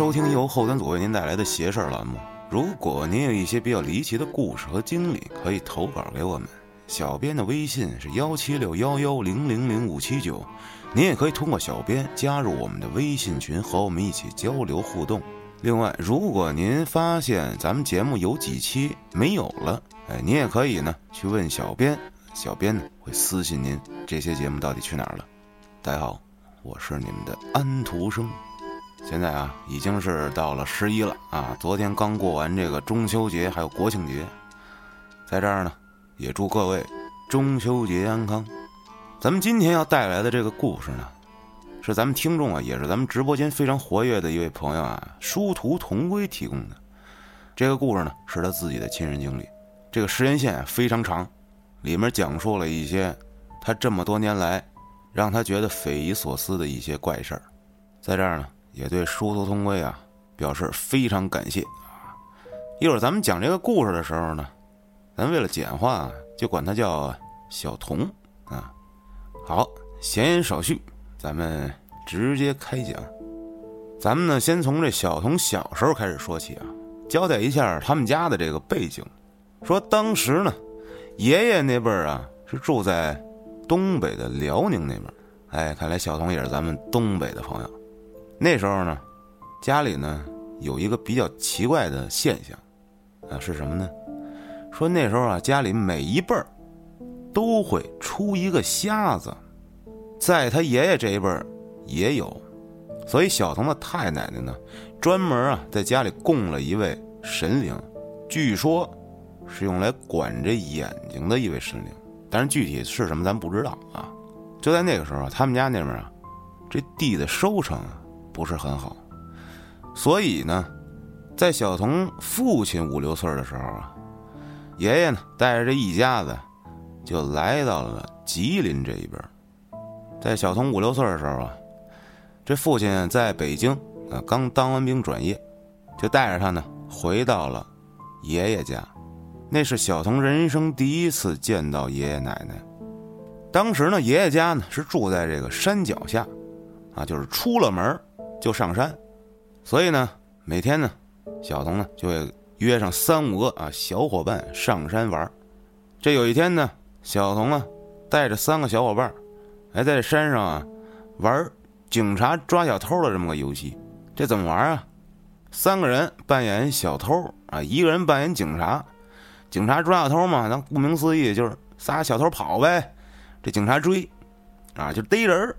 收听由后端组为您带来的邪事栏目。如果您有一些比较离奇的故事和经历，可以投稿给我们。小编的微信是幺七六幺幺零零零五七九，您也可以通过小编加入我们的微信群，和我们一起交流互动。另外，如果您发现咱们节目有几期没有了，哎，您也可以呢去问小编，小编呢会私信您这些节目到底去哪儿了。大家好，我是你们的安徒生。现在啊，已经是到了十一了啊，昨天刚过完这个中秋节，还有国庆节，在这儿呢。也祝各位中秋节安康。咱们今天要带来的这个故事呢，是咱们听众啊，也是咱们直播间非常活跃的一位朋友啊，殊途同归提供的。这个故事呢，是他自己的亲身经历。这个时间线非常长，里面讲述了一些他这么多年来让他觉得匪夷所思的一些怪事儿。在这儿呢，也对殊途同归啊表示非常感谢啊。一会儿咱们讲这个故事的时候呢。咱为了简化，就管他叫小童啊。好，闲言少叙，咱们直接开讲。咱们呢，先从这小童小时候开始说起啊，交代一下他们家的这个背景。说当时呢，爷爷那辈儿啊是住在东北的辽宁那边。哎，看来小童也是咱们东北的朋友。那时候呢，家里呢有一个比较奇怪的现象啊，是什么呢？说那时候啊，家里每一辈儿都会出一个瞎子，在他爷爷这一辈儿也有，所以小童的太奶奶呢，专门啊在家里供了一位神灵，据说是用来管着眼睛的一位神灵，但是具体是什么咱不知道啊。就在那个时候，他们家那边啊，这地的收成啊不是很好，所以呢，在小童父亲五六岁的时候啊。爷爷呢，带着这一家子，就来到了吉林这一边。在小童五六岁的时候啊，这父亲在北京啊刚当完兵转业，就带着他呢回到了爷爷家。那是小童人生第一次见到爷爷奶奶。当时呢，爷爷家呢是住在这个山脚下，啊，就是出了门就上山，所以呢，每天呢，小童呢就会。约上三五个啊小伙伴上山玩这有一天呢，小童啊带着三个小伙伴还在山上啊玩警察抓小偷的这么个游戏。这怎么玩啊？三个人扮演小偷啊，一个人扮演警察。警察抓小偷嘛，那顾名思义就是仨小偷跑呗，这警察追啊就逮人。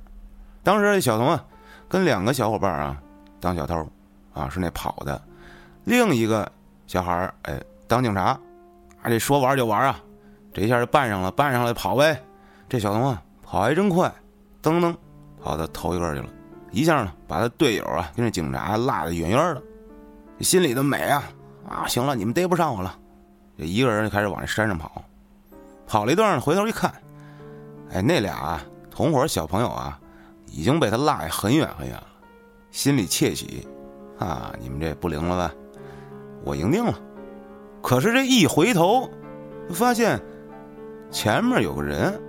当时这小童啊跟两个小伙伴啊当小偷啊是那跑的，另一个。小孩儿哎，当警察，啊，这说玩就玩啊，这一下就扮上了，扮上了跑呗。这小童啊，跑还真快，噔噔，跑到头一个去了，一下呢，把他队友啊跟这警察落得远远的，心里的美啊啊！行了，你们逮不上我了，这一个人就开始往这山上跑，跑了一段，回头一看，哎，那俩同伙小朋友啊，已经被他落下很远很远了，心里窃喜，啊，你们这不灵了吧？我赢定了，可是这一回头，发现前面有个人，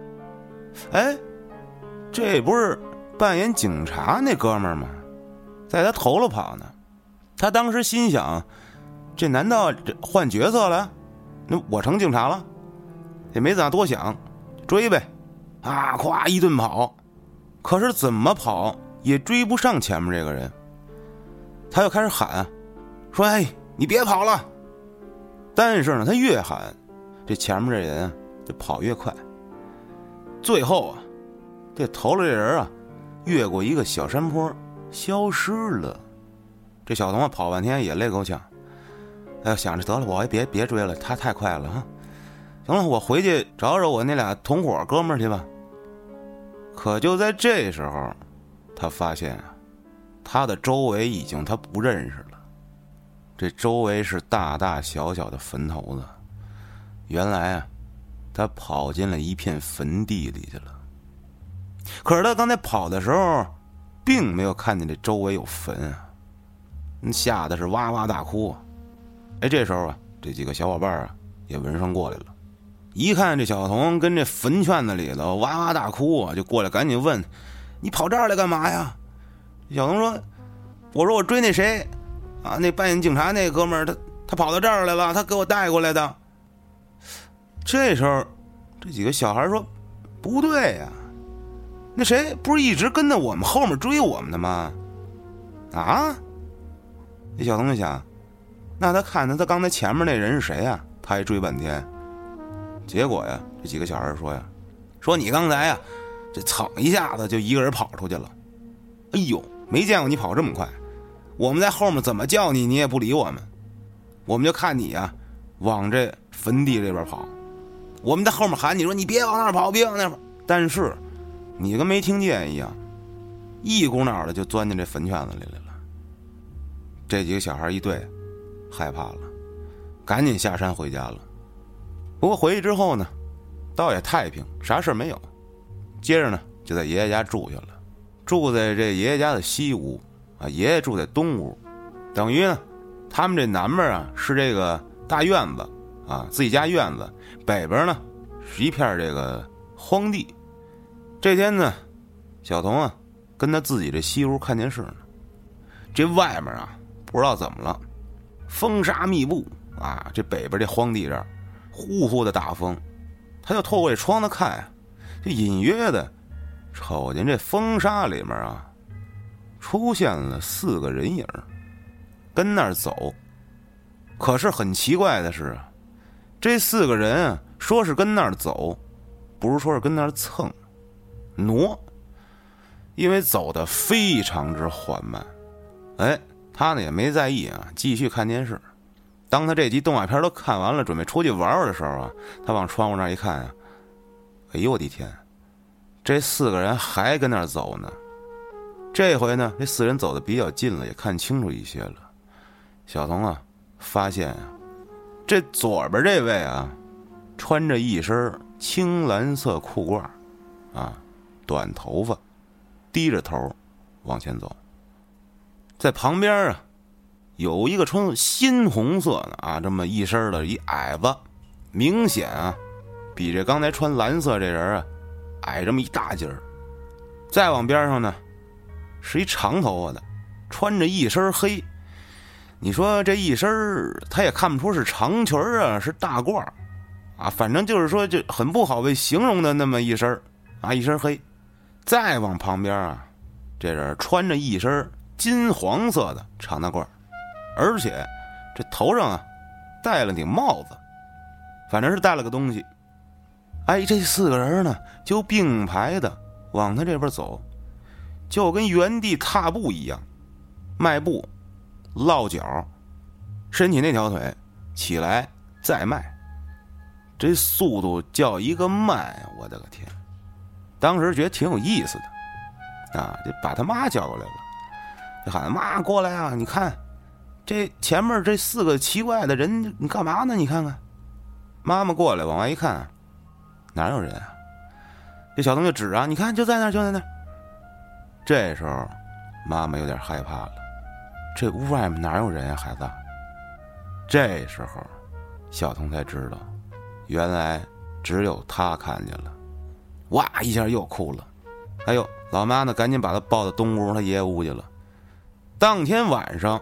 哎，这不是扮演警察那哥们儿吗？在他头了跑呢。他当时心想：这难道这换角色了？那我成警察了？也没咋多想，追呗！啊，咵一顿跑，可是怎么跑也追不上前面这个人。他又开始喊，说：“哎！”你别跑了！但是呢，他越喊，这前面这人啊就跑越快。最后啊，这头了这人啊，越过一个小山坡，消失了。这小童啊跑半天也累够呛，哎，想着得了，我也别别追了，他太快了哈。行了，我回去找找我那俩同伙哥们儿去吧。可就在这时候，他发现啊，他的周围已经他不认识了。这周围是大大小小的坟头子，原来啊，他跑进了一片坟地里去了。可是他刚才跑的时候，并没有看见这周围有坟啊，吓得是哇哇大哭。哎，这时候啊，这几个小伙伴啊也闻声过来了，一看这小童跟这坟圈子里头哇哇大哭啊，就过来赶紧问：“你跑这儿来干嘛呀？”小童说：“我说我追那谁。”啊，那扮演警察那哥们儿，他他跑到这儿来了，他给我带过来的。这时候，这几个小孩说：“不对呀，那谁不是一直跟在我们后面追我们的吗？”啊？那小童就想，那他看他他刚才前面那人是谁呀？他还追半天。结果呀，这几个小孩说呀：“说你刚才呀，这蹭一下子就一个人跑出去了。哎呦，没见过你跑这么快。我们在后面怎么叫你，你也不理我们。我们就看你呀，往这坟地这边跑。我们在后面喊你说你别往那儿跑，别往那儿跑。但是你跟没听见一样，一股脑的就钻进这坟圈子里来了。这几个小孩一对，害怕了，赶紧下山回家了。”不过回去之后呢，倒也太平，啥事没有。接着呢，就在爷爷家住下了，住在这爷爷家的西屋，啊，爷爷住在东屋，等于呢，他们这南边啊是这个大院子，啊，自己家院子，北边呢是一片这个荒地。这天呢，小童啊跟他自己这西屋看电视呢，这外面啊不知道怎么了，风沙密布啊，这北边这荒地这儿。呼呼的大风，他就透过这窗子看，就隐约的瞅见这风沙里面啊，出现了四个人影跟那儿走。可是很奇怪的是，这四个人啊，说是跟那儿走，不是说是跟那儿蹭、挪，因为走的非常之缓慢。哎，他呢也没在意啊，继续看电视。当他这集动画片都看完了，准备出去玩玩的时候啊，他往窗户那一看啊，哎呦我的天，这四个人还跟那儿走呢。这回呢，这四人走的比较近了，也看清楚一些了。小童啊，发现啊，这左边这位啊，穿着一身青蓝色裤褂，啊，短头发，低着头往前走，在旁边啊。有一个穿鲜红色的啊，这么一身的一矮子，明显啊，比这刚才穿蓝色这人啊矮这么一大截儿。再往边上呢，是一长头发的，穿着一身黑。你说这一身他也看不出是长裙啊，是大褂啊，反正就是说就很不好被形容的那么一身啊，一身黑。再往旁边啊，这人穿着一身金黄色的长大褂而且，这头上啊，戴了顶帽子，反正是戴了个东西。哎，这四个人呢，就并排的往他这边走，就跟原地踏步一样，迈步，落脚，伸起那条腿，起来再迈，这速度叫一个慢！我的个天！当时觉得挺有意思的，啊，就把他妈叫过来了，就喊妈过来啊！你看。这前面这四个奇怪的人，你干嘛呢？你看看，妈妈过来往外一看，哪有人啊？这小东就指啊，你看就在那就在那这时候，妈妈有点害怕了，这屋外面哪有人呀，孩子？这时候，小童才知道，原来只有他看见了，哇一下又哭了。哎呦，老妈呢，赶紧把他抱到东屋他爷爷屋去了。当天晚上。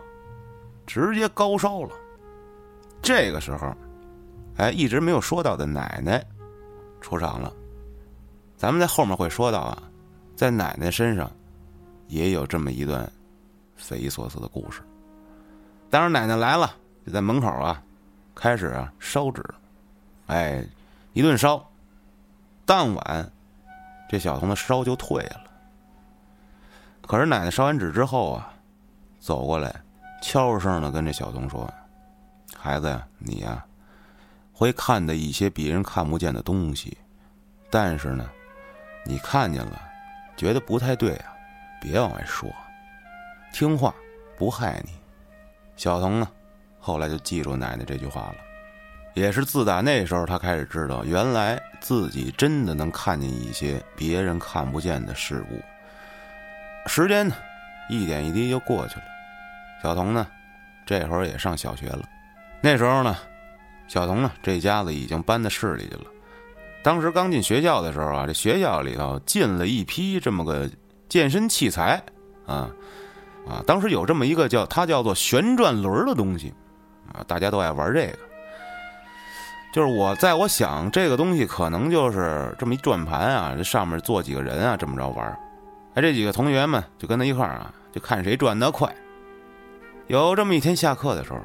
直接高烧了。这个时候，哎，一直没有说到的奶奶出场了。咱们在后面会说到啊，在奶奶身上也有这么一段匪夷所思的故事。当然，奶奶来了，就在门口啊，开始啊烧纸。哎，一顿烧，当晚这小童的烧就退了。可是奶奶烧完纸之后啊，走过来。悄声的跟这小童说：“孩子呀，你呀，会看的一些别人看不见的东西，但是呢，你看见了，觉得不太对啊，别往外说，听话，不害你。”小童呢，后来就记住奶奶这句话了，也是自打那时候，他开始知道，原来自己真的能看见一些别人看不见的事物。时间呢，一点一滴就过去了。小童呢，这会儿也上小学了。那时候呢，小童呢这家子已经搬到市里去了。当时刚进学校的时候啊，这学校里头进了一批这么个健身器材啊，啊，当时有这么一个叫它叫做旋转轮的东西，啊，大家都爱玩这个。就是我在我想这个东西可能就是这么一转盘啊，这上面坐几个人啊，这么着玩。哎，这几个同学们就跟他一块儿啊，就看谁转得快。有这么一天下课的时候，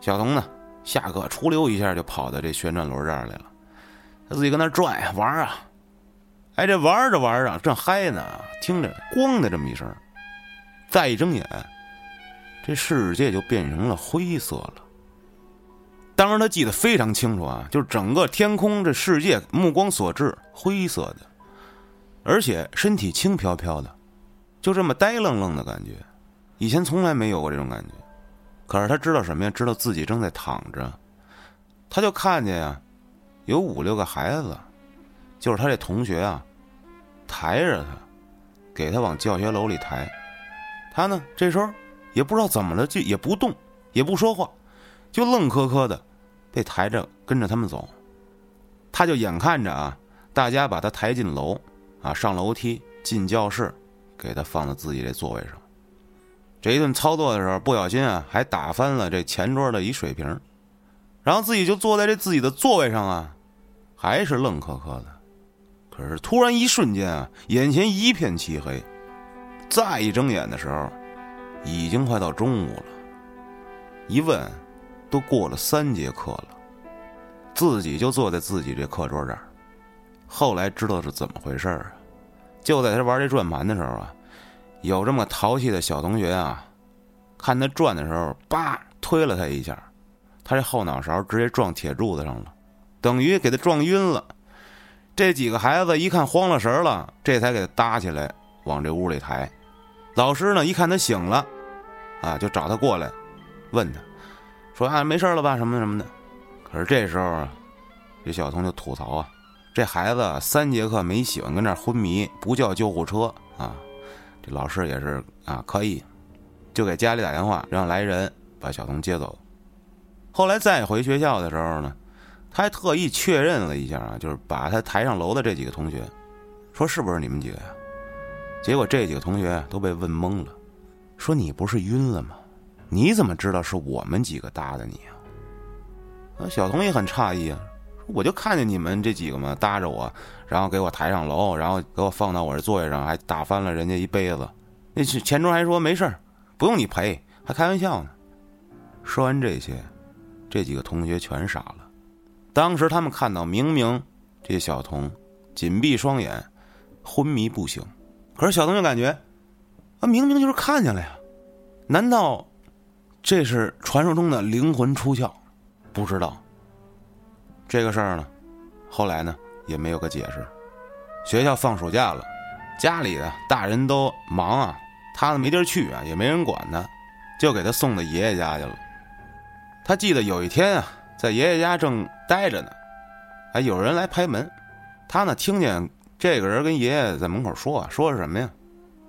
小童呢下课出溜一下就跑到这旋转轮这儿来了，他自己搁那转玩啊。哎，这玩着玩着正嗨呢，听着“咣”的这么一声，再一睁眼，这世界就变成了灰色了。当时他记得非常清楚啊，就是整个天空这世界目光所至灰色的，而且身体轻飘飘的，就这么呆愣愣的感觉，以前从来没有过这种感觉。可是他知道什么呀？知道自己正在躺着，他就看见呀，有五六个孩子，就是他这同学啊，抬着他，给他往教学楼里抬。他呢，这时候也不知道怎么了，就也不动，也不说话。就愣磕磕的，被抬着跟着他们走，他就眼看着啊，大家把他抬进楼，啊，上楼梯进教室，给他放在自己这座位上。这一顿操作的时候，不小心啊，还打翻了这前桌的一水瓶，然后自己就坐在这自己的座位上啊，还是愣磕磕的。可是突然一瞬间啊，眼前一片漆黑，再一睁眼的时候，已经快到中午了。一问。都过了三节课了，自己就坐在自己这课桌这儿。后来知道是怎么回事儿啊？就在他玩这转盘的时候啊，有这么淘气的小同学啊，看他转的时候，叭推了他一下，他这后脑勺直接撞铁柱子上了，等于给他撞晕了。这几个孩子一看慌了神了，这才给他搭起来往这屋里抬。老师呢一看他醒了，啊，就找他过来，问他。说啊，没事了吧？什么什么的。可是这时候啊，这小童就吐槽啊，这孩子三节课没醒，跟那昏迷，不叫救护车啊。这老师也是啊，可以，就给家里打电话，让来人把小童接走。后来再回学校的时候呢，他还特意确认了一下啊，就是把他抬上楼的这几个同学，说是不是你们几个呀？结果这几个同学都被问懵了，说你不是晕了吗？你怎么知道是我们几个搭的你啊？那小童也很诧异啊，我就看见你们这几个嘛搭着我，然后给我抬上楼，然后给我放到我这座位上，还打翻了人家一杯子。那钱钟还说没事儿，不用你赔，还开玩笑呢。说完这些，这几个同学全傻了。当时他们看到明明这小童紧闭双眼，昏迷不醒，可是小童就感觉啊，明明就是看见了呀，难道？这是传说中的灵魂出窍，不知道这个事儿呢。后来呢，也没有个解释。学校放暑假了，家里的大人都忙啊，他呢没地儿去啊，也没人管他，就给他送到爷爷家去了。他记得有一天啊，在爷爷家正待着呢，哎，有人来拍门，他呢听见这个人跟爷爷在门口说啊，说是什么呀？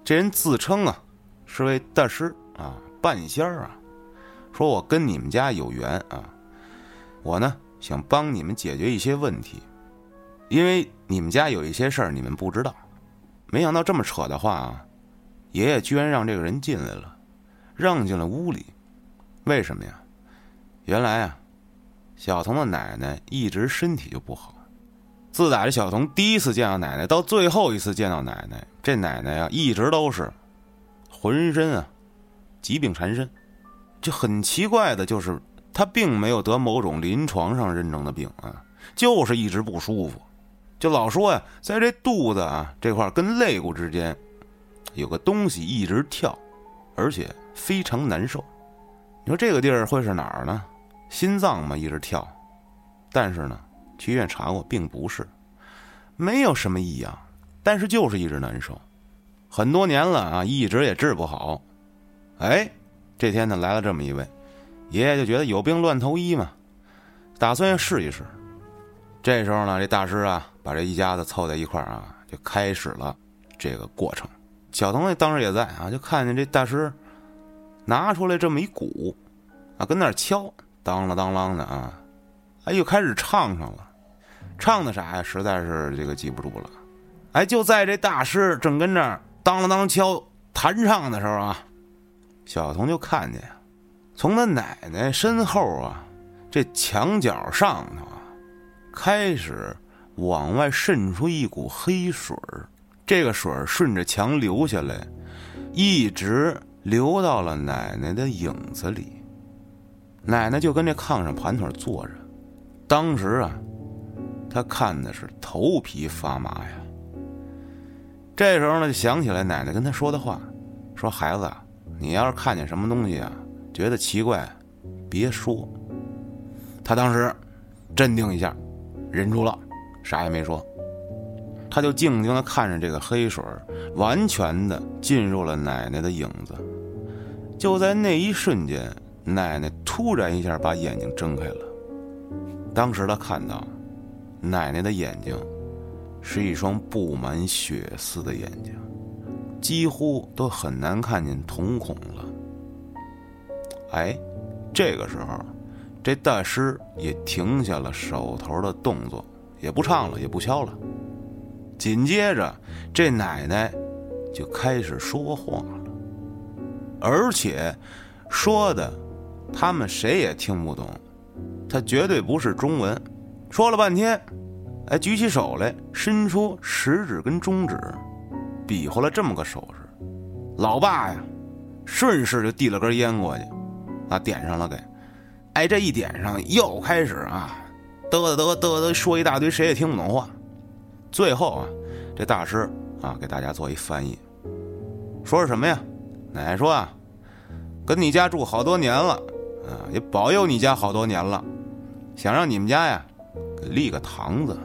这人自称啊是位大师啊，半仙儿啊。说我跟你们家有缘啊，我呢想帮你们解决一些问题，因为你们家有一些事儿你们不知道。没想到这么扯的话啊，爷爷居然让这个人进来了，让进了屋里。为什么呀？原来啊，小童的奶奶一直身体就不好。自打这小童第一次见到奶奶，到最后一次见到奶奶，这奶奶啊一直都是浑身啊疾病缠身。就很奇怪的，就是他并没有得某种临床上认证的病啊，就是一直不舒服，就老说呀，在这肚子啊这块跟肋骨之间有个东西一直跳，而且非常难受。你说这个地儿会是哪儿呢？心脏嘛，一直跳。但是呢，去医院查过，并不是，没有什么异样，但是就是一直难受，很多年了啊，一直也治不好。哎。这天呢，来了这么一位爷爷，就觉得有病乱投医嘛，打算要试一试。这时候呢，这大师啊，把这一家子凑在一块儿啊，就开始了这个过程。小童当时也在啊，就看见这大师拿出来这么一鼓啊，跟那儿敲，当啷当啷的啊，哎，又开始唱上了。唱的啥呀？实在是这个记不住了。哎，就在这大师正跟这儿当啷当啷敲弹唱的时候啊。小童就看见，从他奶奶身后啊，这墙角上头啊，开始往外渗出一股黑水儿。这个水儿顺着墙流下来，一直流到了奶奶的影子里。奶奶就跟这炕上盘腿坐着，当时啊，他看的是头皮发麻呀。这时候呢，就想起来奶奶跟他说的话，说：“孩子，你要是看见什么东西啊，觉得奇怪，别说。”他当时镇定一下，忍住了，啥也没说。他就静静的看着这个黑水完全的进入了奶奶的影子。就在那一瞬间，奶奶突然一下把眼睛睁开了。当时他看到，奶奶的眼睛是一双布满血丝的眼睛，几乎都很难看见瞳孔了。哎，这个时候，这大师也停下了手头的动作，也不唱了，也不敲了。紧接着，这奶奶就开始说话了，而且说的他们谁也听不懂，他绝对不是中文。说了半天，哎，举起手来，伸出食指跟中指，比划了这么个手势。老爸呀，顺势就递了根烟过去，啊，点上了给。哎，这一点上，又开始啊，嘚嘚嘚嘚说一大堆谁也听不懂话。最后啊，这大师啊给大家做一翻译，说是什么呀？奶奶说啊，跟你家住好多年了，啊，也保佑你家好多年了，想让你们家呀给立个堂子。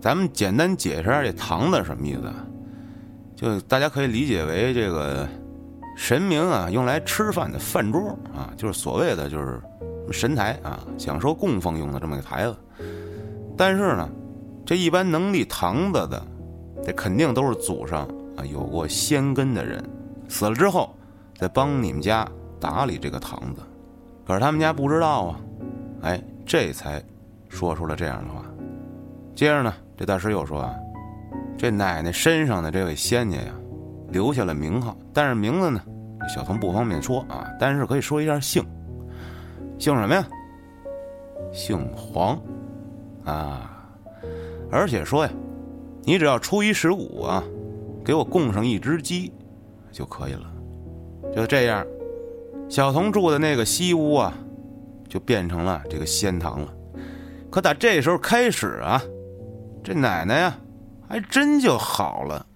咱们简单解释下这堂子什么意思？就大家可以理解为这个神明啊用来吃饭的饭桌啊，就是所谓的就是神台啊，享受供奉用的这么个台子。但是呢。这一般能立堂子的，这肯定都是祖上啊有过先根的人，死了之后再帮你们家打理这个堂子。可是他们家不知道啊，哎，这才说出了这样的话。接着呢，这大师又说啊，这奶奶身上的这位仙家呀，留下了名号，但是名字呢，小童不方便说啊，但是可以说一下姓，姓什么呀？姓黄，啊。而且说呀，你只要初一十五啊，给我供上一只鸡，就可以了。就这样，小童住的那个西屋啊，就变成了这个仙堂了。可打这时候开始啊，这奶奶呀，还真就好了，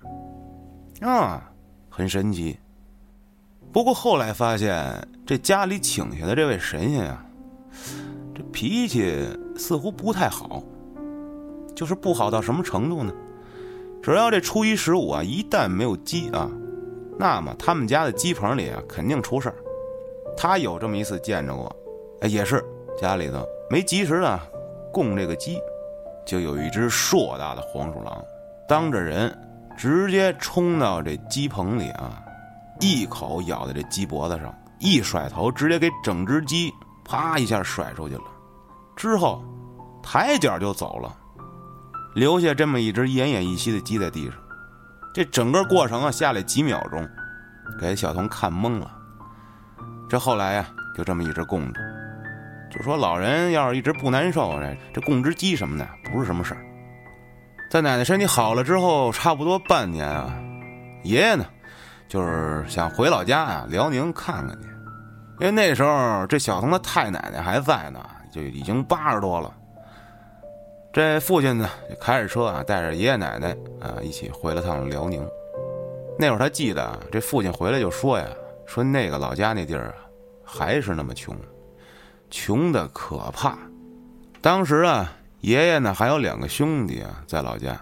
啊，很神奇。不过后来发现，这家里请下的这位神仙啊，这脾气似乎不太好。就是不好到什么程度呢？只要这初一十五啊，一旦没有鸡啊，那么他们家的鸡棚里啊肯定出事儿。他有这么一次见着过，哎，也是家里头没及时的供这个鸡，就有一只硕大的黄鼠狼，当着人直接冲到这鸡棚里啊，一口咬在这鸡脖子上，一甩头，直接给整只鸡啪一下甩出去了，之后抬脚就走了。留下这么一只奄奄一息的鸡在地上，这整个过程啊，下来几秒钟，给小童看懵了。这后来呀，就这么一直供着，就说老人要是一直不难受，这这供只鸡什么的不是什么事儿。在奶奶身体好了之后，差不多半年啊，爷爷呢，就是想回老家啊，辽宁看看去，因为那时候这小童的太奶奶还在呢，就已经八十多了。这父亲呢，就开着车啊，带着爷爷奶奶啊一起回了趟辽宁。那会儿他记得，这父亲回来就说呀：“说那个老家那地儿啊，还是那么穷，穷的可怕。”当时啊，爷爷呢还有两个兄弟啊在老家，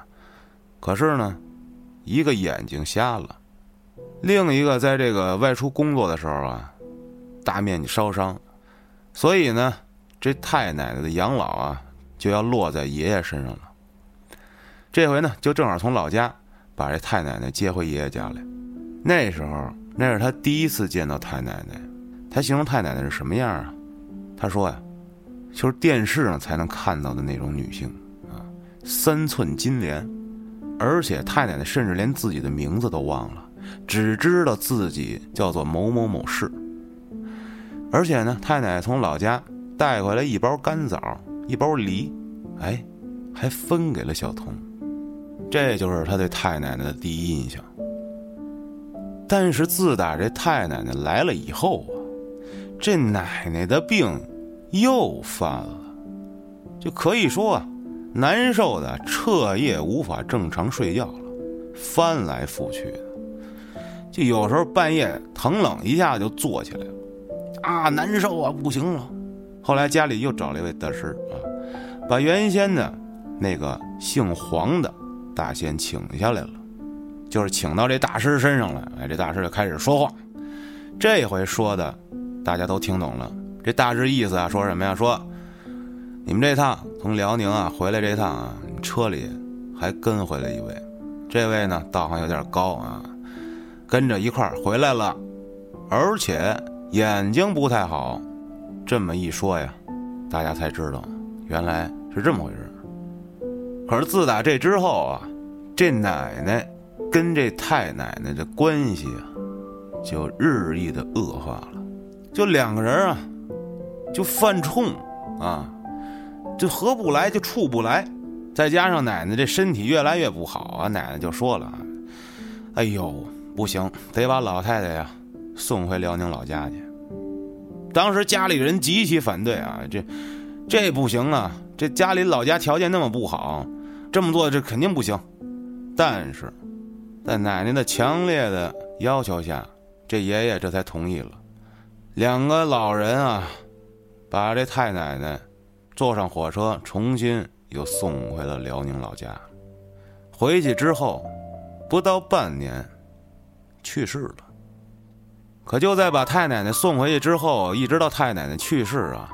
可是呢，一个眼睛瞎了，另一个在这个外出工作的时候啊，大面积烧伤，所以呢，这太奶奶的养老啊。就要落在爷爷身上了。这回呢，就正好从老家把这太奶奶接回爷爷家来。那时候，那是他第一次见到太奶奶。他形容太奶奶是什么样啊？他说呀，就是电视上才能看到的那种女性啊，三寸金莲，而且太奶奶甚至连自己的名字都忘了，只知道自己叫做某某某氏。而且呢，太奶奶从老家带回来一包干枣，一包梨，哎，还分给了小童。这就是他对太奶奶的第一印象。但是自打这太奶奶来了以后啊，这奶奶的病又犯了，就可以说啊，难受的彻夜无法正常睡觉了，翻来覆去的，就有时候半夜疼冷一下就坐起来了，啊，难受啊，不行了。后来家里又找了一位大师啊，把原先的那个姓黄的大仙请下来了。就是请到这大师身上来，哎，这大师就开始说话。这回说的，大家都听懂了。这大致意思啊，说什么呀？说你们这趟从辽宁啊回来这趟啊，车里还跟回来一位，这位呢道行有点高啊，跟着一块儿回来了，而且眼睛不太好。这么一说呀，大家才知道原来是这么回事。可是自打这之后啊，这奶奶。跟这太奶奶的关系啊，就日益的恶化了，就两个人啊，就犯冲啊，就合不来，就处不来，再加上奶奶这身体越来越不好啊，奶奶就说了：“哎呦，不行，得把老太太呀送回辽宁老家去。”当时家里人极其反对啊，这这不行啊，这家里老家条件那么不好，这么做这肯定不行。但是。在奶奶的强烈的要求下，这爷爷这才同意了。两个老人啊，把这太奶奶坐上火车，重新又送回了辽宁老家。回去之后，不到半年，去世了。可就在把太奶奶送回去之后，一直到太奶奶去世啊，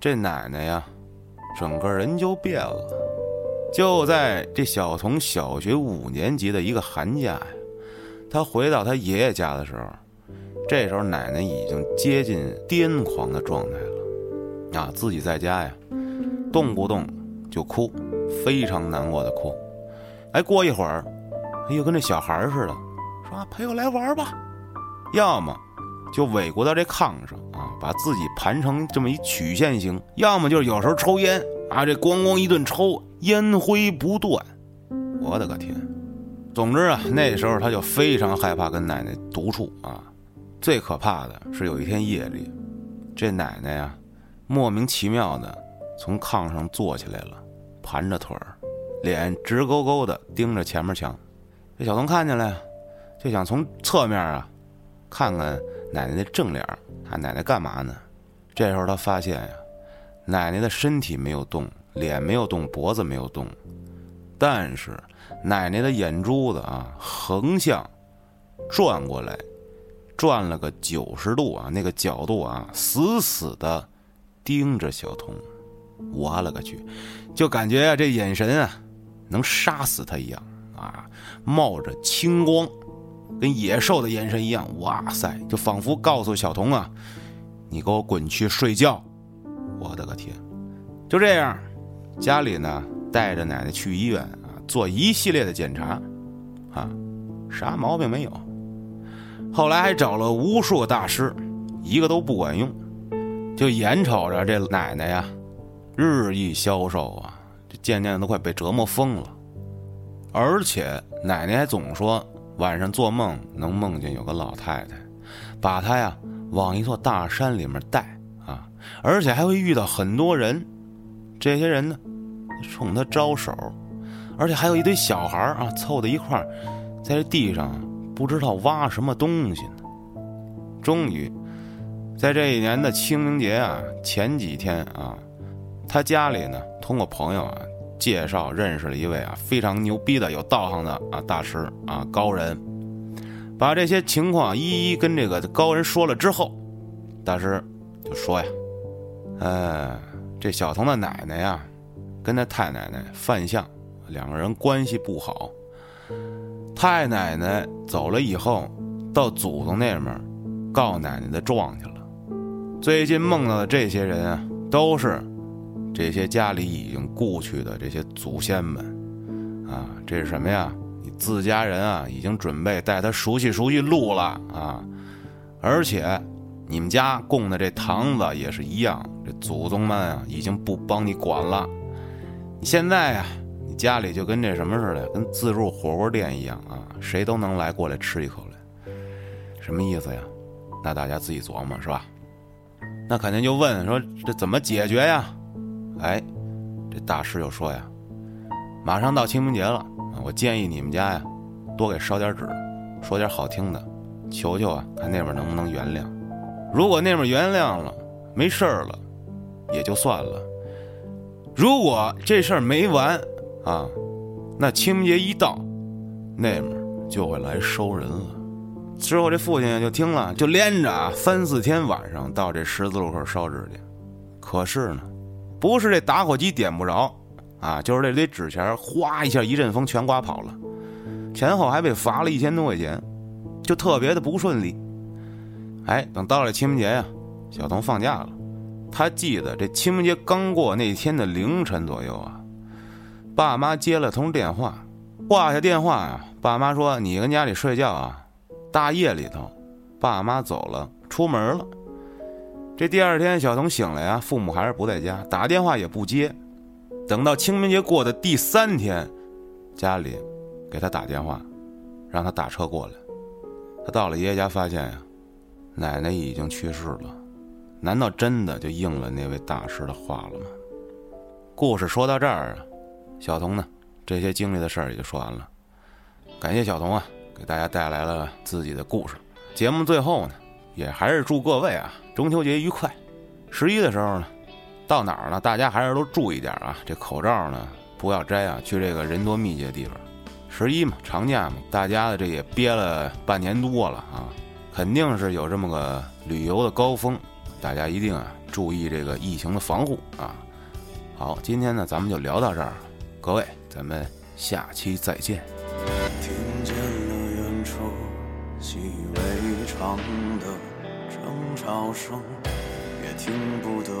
这奶奶呀，整个人就变了。就在这小童小学五年级的一个寒假呀，他回到他爷爷家的时候，这时候奶奶已经接近癫狂的状态了，啊，自己在家呀，动不动就哭，非常难过的哭。哎，过一会儿，哎呦，跟这小孩似的，说啊陪我来玩吧，要么就围过到这炕上啊，把自己盘成这么一曲线形，要么就是有时候抽烟。啊，这咣咣一顿抽，烟灰不断，我的个天！总之啊，那时候他就非常害怕跟奶奶独处啊。最可怕的是有一天夜里，这奶奶呀，莫名其妙的从炕上坐起来了，盘着腿儿，脸直勾勾的盯着前面墙。这小童看见了，就想从侧面啊，看看奶奶的正脸，看奶奶干嘛呢？这时候他发现呀。奶奶的身体没有动，脸没有动，脖子没有动，但是奶奶的眼珠子啊，横向转过来，转了个九十度啊，那个角度啊，死死的盯着小童。我勒个去，就感觉啊，这眼神啊，能杀死他一样啊，冒着青光，跟野兽的眼神一样。哇塞，就仿佛告诉小童啊，你给我滚去睡觉。我的个天！就这样，家里呢带着奶奶去医院啊，做一系列的检查，啊，啥毛病没有。后来还找了无数个大师，一个都不管用。就眼瞅着这奶奶呀，日益消瘦啊，这渐渐的都快被折磨疯了。而且奶奶还总说晚上做梦能梦见有个老太太，把她呀往一座大山里面带啊。而且还会遇到很多人，这些人呢，冲她招手，而且还有一堆小孩啊，凑在一块，在这地上不知道挖什么东西呢。终于，在这一年的清明节啊前几天啊，他家里呢通过朋友啊介绍认识了一位啊非常牛逼的有道行的啊大师啊高人，把这些情况一一跟这个高人说了之后，大师就说呀。呃，这小童的奶奶呀，跟他太奶奶犯相，两个人关系不好。太奶奶走了以后，到祖宗那面告奶奶的状去了。最近梦到的这些人啊，都是这些家里已经故去的这些祖先们啊。这是什么呀？你自家人啊，已经准备带他熟悉熟悉路了啊，而且你们家供的这堂子也是一样，这祖宗们啊已经不帮你管了。现在呀，你家里就跟这什么似的，跟自助火锅店一样啊，谁都能来过来吃一口来。什么意思呀？那大家自己琢磨是吧？那肯定就问说这怎么解决呀？哎，这大师就说呀，马上到清明节了，我建议你们家呀，多给烧点纸，说点好听的，求求啊，看那边能不能原谅。如果那边原谅了，没事儿了，也就算了。如果这事儿没完啊，那清明节一到，那边就会来收人了。之后这父亲就听了，就连着啊三四天晚上到这十字路口烧纸去。可是呢，不是这打火机点不着啊，就是这堆纸钱哗一下一阵风全刮跑了，前后还被罚了一千多块钱，就特别的不顺利。哎，等到了清明节呀，小童放假了。他记得这清明节刚过那天的凌晨左右啊，爸妈接了通电话，挂下电话啊，爸妈说：“你跟家里睡觉啊。”大夜里头，爸妈走了，出门了。这第二天，小童醒来呀，父母还是不在家，打电话也不接。等到清明节过的第三天，家里给他打电话，让他打车过来。他到了爷爷家，发现呀。奶奶已经去世了，难道真的就应了那位大师的话了吗？故事说到这儿啊，小童呢，这些经历的事儿也就说完了。感谢小童啊，给大家带来了自己的故事。节目最后呢，也还是祝各位啊，中秋节愉快。十一的时候呢，到哪儿呢？大家还是都注意点啊，这口罩呢不要摘啊，去这个人多密集的地方。十一嘛，长假嘛，大家的这也憋了半年多了啊。肯定是有这么个旅游的高峰，大家一定啊注意这个疫情的防护啊。好，今天呢咱们就聊到这儿，各位，咱们下期再见。笑声，也听不得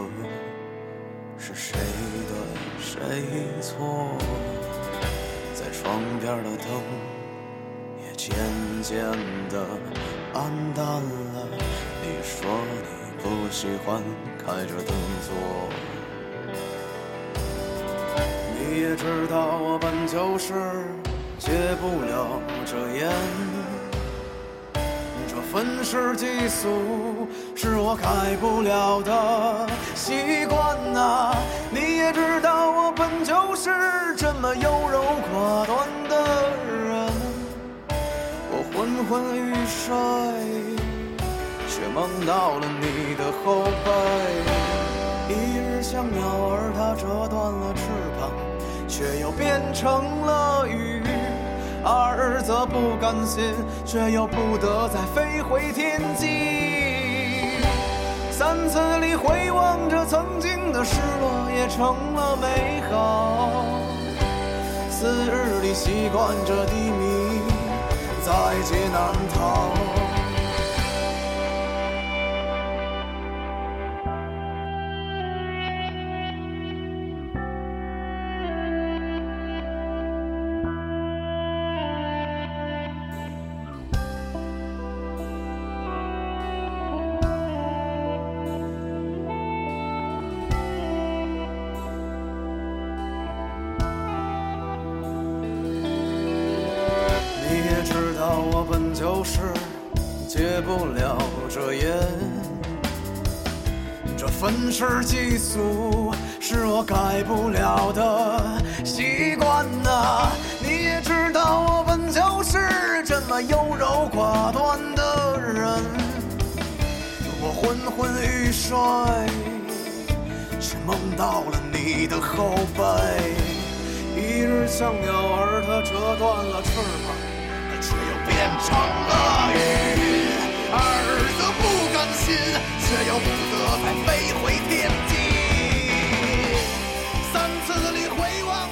是谁对谁错，在窗边的灯也渐渐的。暗淡了，你说你不喜欢开着灯坐。你也知道我本就是戒不了这烟，愤世嫉俗是我改不了的习惯呐。你也知道我本就是这么优柔寡断的人，我昏昏欲睡。却梦到了你的后背。一日像鸟儿，它折断了翅膀，却又变成了鱼；二则不甘心，却又不得再飞回天际。三次里回望着曾经的失落，也成了美好。四日里习惯着低迷，在劫难逃。就是戒不了这烟，这愤世嫉俗是我改不了的习惯呐。你也知道我本就是这么优柔寡断的人，我昏昏欲睡，却梦到了你的后背。一日像鸟儿，它折断了翅。成了云，二则不甘心，却又不得再飞回天际。三次里回望